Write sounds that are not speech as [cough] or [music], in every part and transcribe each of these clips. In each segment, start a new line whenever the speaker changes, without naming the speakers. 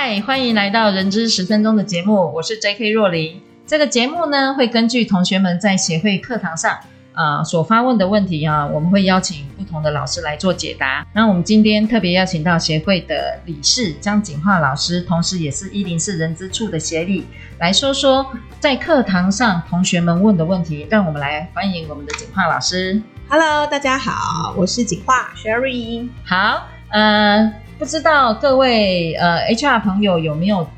嗨，欢迎来到人之十分钟的节目，我是 J.K. 若琳。这个节目呢，会根据同学们在协会课堂上啊、呃、所发问的问题啊，我们会邀请不同的老师来做解答。那我们今天特别邀请到协会的理事江锦华老师，同时也是一零四人资处的协理，来说说在课堂上同学们问的问题。让我们来欢迎我们的景华老师。
Hello，大家好，我是景华 Sherry。
好，呃。不知道各位呃 HR 朋友有没有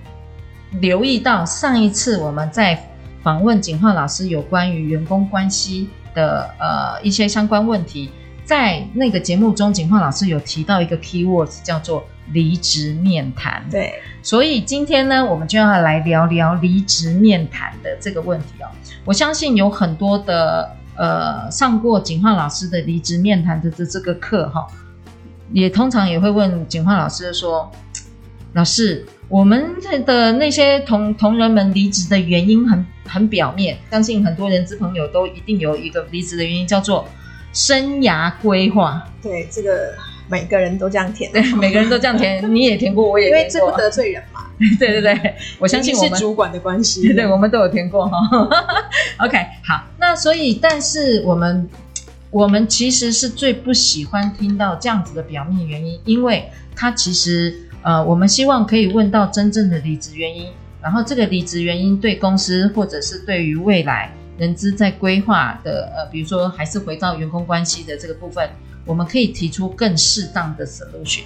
留意到，上一次我们在访问景浩老师有关于员工关系的呃一些相关问题，在那个节目中，景浩老师有提到一个 keywords 叫做离职面谈。
对，
所以今天呢，我们就要来聊聊离职面谈的这个问题哦。我相信有很多的呃上过景浩老师的离职面谈的这这个课哈。也通常也会问景焕老师说：“老师，我们的那些同同仁们离职的原因很很表面，相信很多人资朋友都一定有一个离职的原因，叫做生涯规划。”
对，这个每个人都这样填，
对，每个人都这样填，你也填过，我也填过，
因为这不得罪人嘛。[laughs]
对对对，我相信我们
是主管的关系，[laughs] 对，
对，我们都有填过 [laughs] 哈。OK，好，那所以，但是我们。我们其实是最不喜欢听到这样子的表面原因，因为它其实，呃，我们希望可以问到真正的离职原因，然后这个离职原因对公司或者是对于未来人资在规划的，呃，比如说还是回到员工关系的这个部分，我们可以提出更适当的 solution。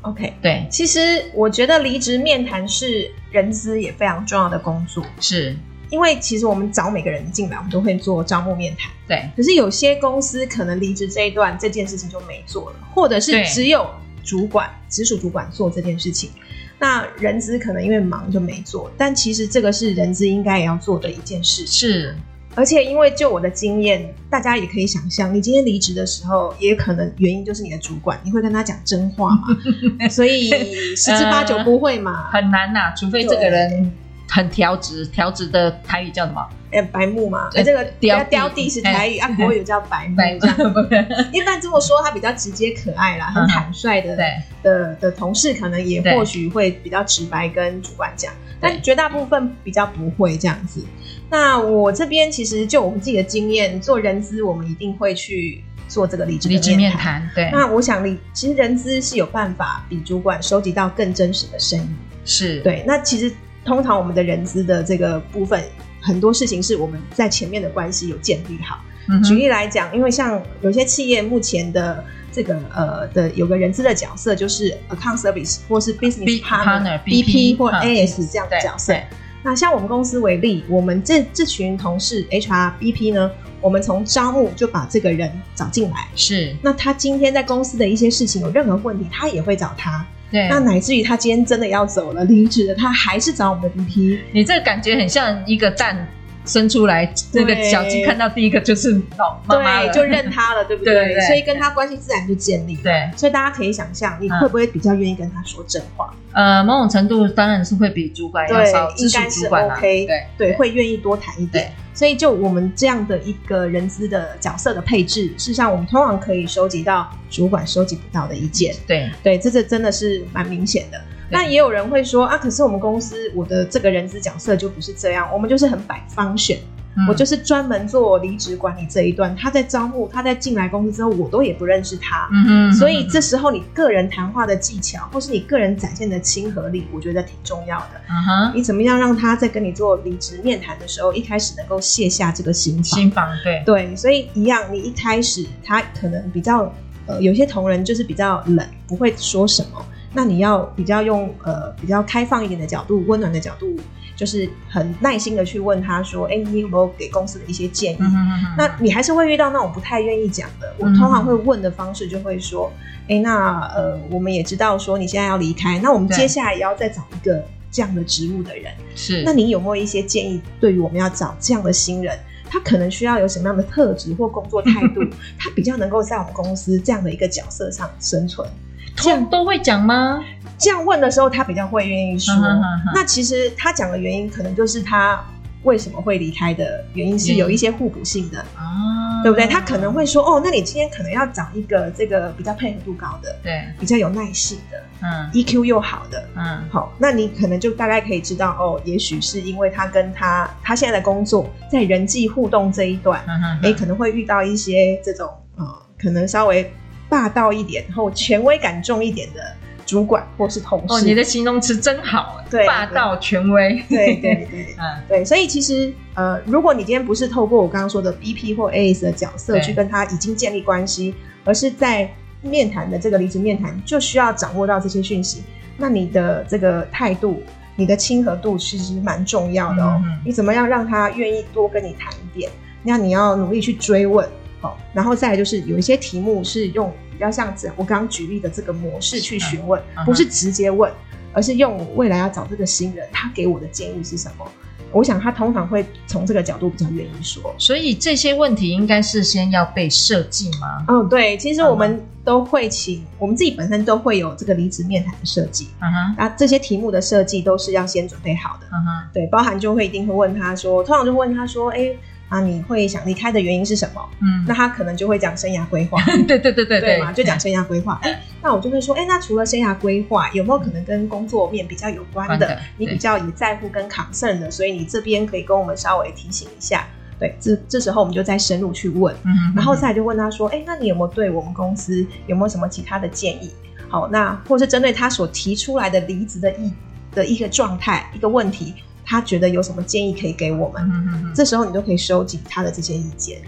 OK，
对，
其实我觉得离职面谈是人资也非常重要的工作，
是。
因为其实我们找每个人进来，我们都会做招募面谈。
对。
可是有些公司可能离职这一段这件事情就没做了，或者是只有主管、直属主管做这件事情，那人资可能因为忙就没做。但其实这个是人资应该也要做的一件事。
是。
而且因为就我的经验，大家也可以想象，你今天离职的时候，也可能原因就是你的主管，你会跟他讲真话嘛？[laughs] 所以十之八九不会嘛？
呃、很难呐、啊，除非这个人。很调直，调直的台语叫什么？
哎、欸，白目嘛。哎、欸，这个雕雕地是台语，啊，[laughs] 国语叫白目。这样 [laughs] 一般这么说，他比较直接可爱啦，很坦率的。对的的同事，可能也或许会比较直白跟主管讲，但绝大部分比较不会这样子。那我这边其实就我们自己的经验，做人资，我们一定会去做这个离职离职面谈。对。那我想，你其实人资是有办法比主管收集到更真实的声音。是。对。那其实。通常我们的人资的这个部分，很多事情是我们在前面的关系有建立好。嗯、举例来讲，因为像有些企业目前的这个呃的有个人资的角色，就是 account service 或是 business partner BP 或 AS 这样的角色。那像我们公司为例，我们这这群同事 HR BP 呢，我们从招募就把这个人找进来。是。那他今天在公司的一些事情有任何问题，他也会找他。对，那乃至于他今天真的要走了，离职了，他还是找我们的 BP。你这个感觉很像一个蛋生出来，那个小鸡看到第一个就是老妈妈，对，就认他了，对不对？对对对，所以跟他关系自然就建立了。对，所以大家可以想象，你会不会比较愿意跟他说真话？呃，某种程度当然是会比主管要少，应该是 OK。对对，会愿意多谈一点。所以，就我们这样的一个人资的角色的配置，事实上，我们通常可以收集到主管收集不到的意见。对对，这这真的是蛮明显的。那也有人会说啊，可是我们公司我的这个人资角色就不是这样，我们就是很百方选。嗯、我就是专门做离职管理这一段，他在招募，他在进来公司之后，我都也不认识他，嗯哼，所以这时候你个人谈话的技巧，或是你个人展现的亲和力，我觉得挺重要的。嗯哼，你怎么样让他在跟你做离职面谈的时候，一开始能够卸下这个心防？心防，对对，所以一样，你一开始他可能比较呃，有些同仁就是比较冷，不会说什么。那你要比较用呃比较开放一点的角度，温暖的角度，就是很耐心的去问他说，哎，你有没有给公司的一些建议？嗯哼哼哼，那你还是会遇到那种不太愿意讲的。我通常会问的方式就会说，哎，那呃我们也知道说你现在要离开，那我们接下来也要再找一个这样的职务的人。是，那你有没有一些建议，对于我们要找这样的新人？他可能需要有什么样的特质或工作态度，[laughs] 他比较能够在我们公司这样的一个角色上生存。
这样都会讲吗？
这样问的时候，他比较会愿意说。[laughs] 那其实他讲的原因，可能就是他为什么会离开的原因是有一些互补性的啊，对不对？他可能会说，哦，那你今天可能要找一个这个比较配合度高的，对，比较有耐性的，嗯，EQ 又好的，嗯，好，那你可能就大概可以知道，哦，也许是因为他跟他他现在的工作在人际互动这一段，哎、可能会遇到一些这种，呃，可能稍微霸道一点，然后权威感重一点的。主管或是同事，
哦，你的形容词真好，对，霸道权威，
对对 [laughs] 对，嗯，对，所以其实呃，如果你今天不是透过我刚刚说的 BP 或 AS 的角色去跟他已经建立关系，而是在面谈的这个离职面谈就需要掌握到这些讯息，那你的这个态度、你的亲和度其实蛮重要的哦。嗯嗯，你怎么样让他愿意多跟你谈一点？那你要努力去追问。哦，然后再来就是有一些题目是用比较像这我刚刚举例的这个模式去询问，嗯，不是直接问，而是用未来要找这个新人，他给我的建议是什么？我想他通常会从这个角度比较愿意说。
所以这些问题应该是先要被设计吗？
嗯，对，其实我们都会请，嗯，我们自己本身都会有这个离职面谈的设计。嗯哼，那这些题目的设计都是要先准备好的。嗯哼，对，包含就会一定会问他说，通常就问他说，哎。啊，你会想离开的原因是什么？嗯，那他可能就会讲生涯规划。[laughs]
对对对对对
嘛，就讲生涯规划。那我就会说，哎，那除了生涯规划，有没有可能跟工作面比较有关的？你比较也在乎跟 concern 的，所以你这边可以跟我们稍微提醒一下。对，这这时候我们就再深入去问，嗯，然后再就问他说，哎，那你有没有对我们公司有没有什么其他的建议？好，那或是针对他所提出来的离职的意的一个状态一个问题。他觉得有什么建议可以给我们？嗯哼哼，这时候你就可以收集他的这些意见。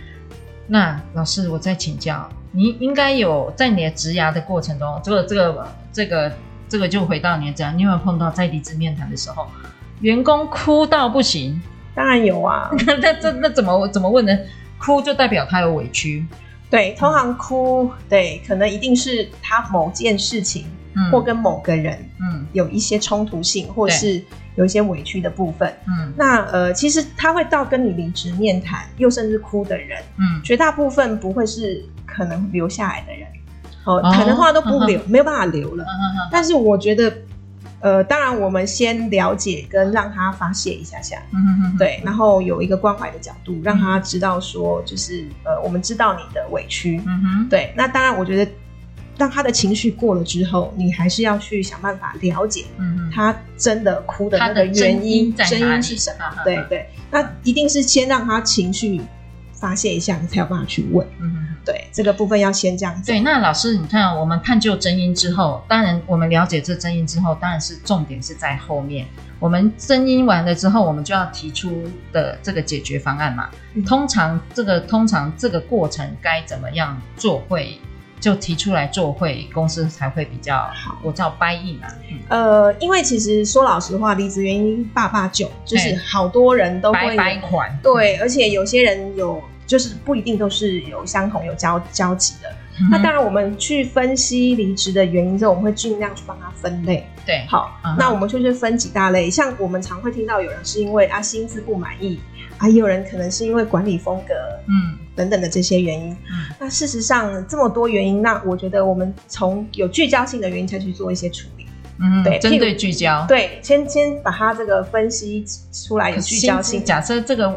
那老师，我再请教，你应该有在你的职涯的过程中，这个、这个、这个、这个就回到你的职涯，你有没有碰到在离职面谈的时候，员工哭到不行？
当然有啊。[laughs]
那这那怎么怎么问呢？哭就代表他有委屈。
对，通常哭，对，可能一定是他某件事情。或跟某个人，嗯，有一些冲突性，嗯，或是有一些委屈的部分，嗯，那呃，其实他会到跟你离职面谈，又甚至哭的人，嗯，绝大部分不会是可能留下来的人，哦，哦可能话都不留，没有办法留了，呵呵但是我觉得，呃，当然我们先了解跟让他发泄一下下，嗯对，然后有一个关怀的角度，让他知道说，就是呃，我们知道你的委屈，嗯哼，对，那当然我觉得。当他的情绪过了之后，你还是要去想办法了解，嗯，他真的哭的那个原因，真因是什么？对对，那一定是先让他情绪发泄一下，你才有办法去问。嗯，对，这个部分要先这样子。
对，那老师，你看，我们探究真因之后，当然我们了解这真因之后，当然是重点是在后面。我们真因完了之后，我们就要提出的这个解决方案嘛。嗯，通常这个通常这个过程该怎么样做会？就提出来做会，公司才会比较好。我叫 buy in 嘛。
呃，因为其实说老实话，离职原因八八九，就是好多人都会
掰款。
对，而且有些人有，就是不一定都是有相同有交交集的。嗯、那当然，我们去分析离职的原因之后，我们会尽量去帮他分类。
对，
好，嗯、那我们就是分几大类，像我们常会听到有人是因为啊薪资不满意。还有人可能是因为管理风格，嗯，等等的这些原因。嗯，那事实上这么多原因，那我觉得我们从有聚焦性的原因才去做一些处理。
嗯，对，针对聚焦，
对，先先把它这个分析出来有聚焦性。
假设这个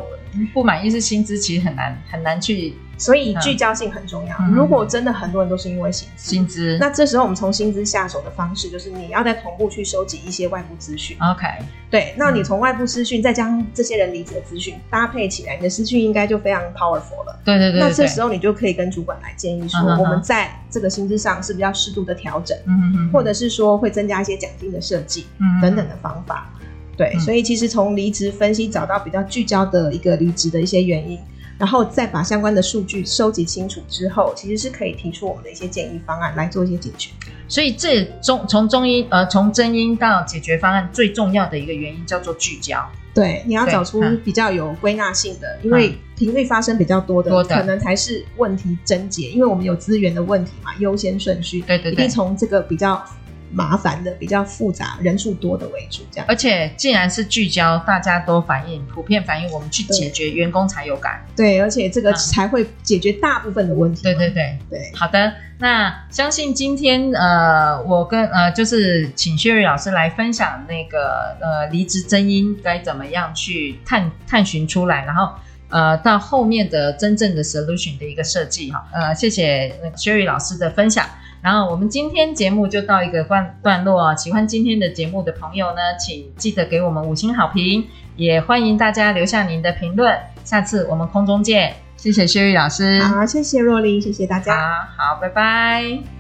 不满意是薪资，其实很难很难去。
所以聚焦性很重要。嗯、如果真的很多人都是因为薪资，
薪资，
那这时候我们从薪资下手的方式，就是你要再同步去收集一些外部资讯。
OK，
对，那你从外部资讯再将这些人离职的资讯搭配起来，你的资讯应该就非常 powerful 了。
对对对，对。
那这时候你就可以跟主管来建议说，我们在这个薪资上是比较适度的调整，嗯嗯，或者是说会增加一些奖金的设计，嗯等等的方法。对，所以其实从离职分析找到比较聚焦的一个离职的一些原因。然后再把相关的数据收集清楚之后，其实是可以提出我们的一些建议方案来做一些解决。
所以这中从中医呃从真因到解决方案最重要的一个原因叫做聚焦。
对，你要找出比较有归纳性的，嗯、因为频率发生比较多的，多的可能才是问题症结。因为我们有资源的问题嘛，优先顺序，
对对对，
一定从这个比较麻烦的、比较复杂、人数多的为主。这样，
而且既然是聚焦，大家都反映，普遍反映，我们去解决，员工才有感。
对，而且这个才会解决大部分的问题。
对对对
对，
好的。那相信今天呃，我跟呃，就是请 Sherry 老师来分享那个呃，离职真因该怎么样去探探寻出来，然后呃，到后面的真正的 solution 的一个设计哈。呃，谢谢 Sherry 老师的分享。然后我们今天节目就到一个段段落，喜欢今天的节目的朋友呢，请记得给我们五星好评，也欢迎大家留下您的评论。下次我们空中见。谢谢 Sherry 老师，
好，谢谢若琳，谢谢大家，
好，好，拜拜。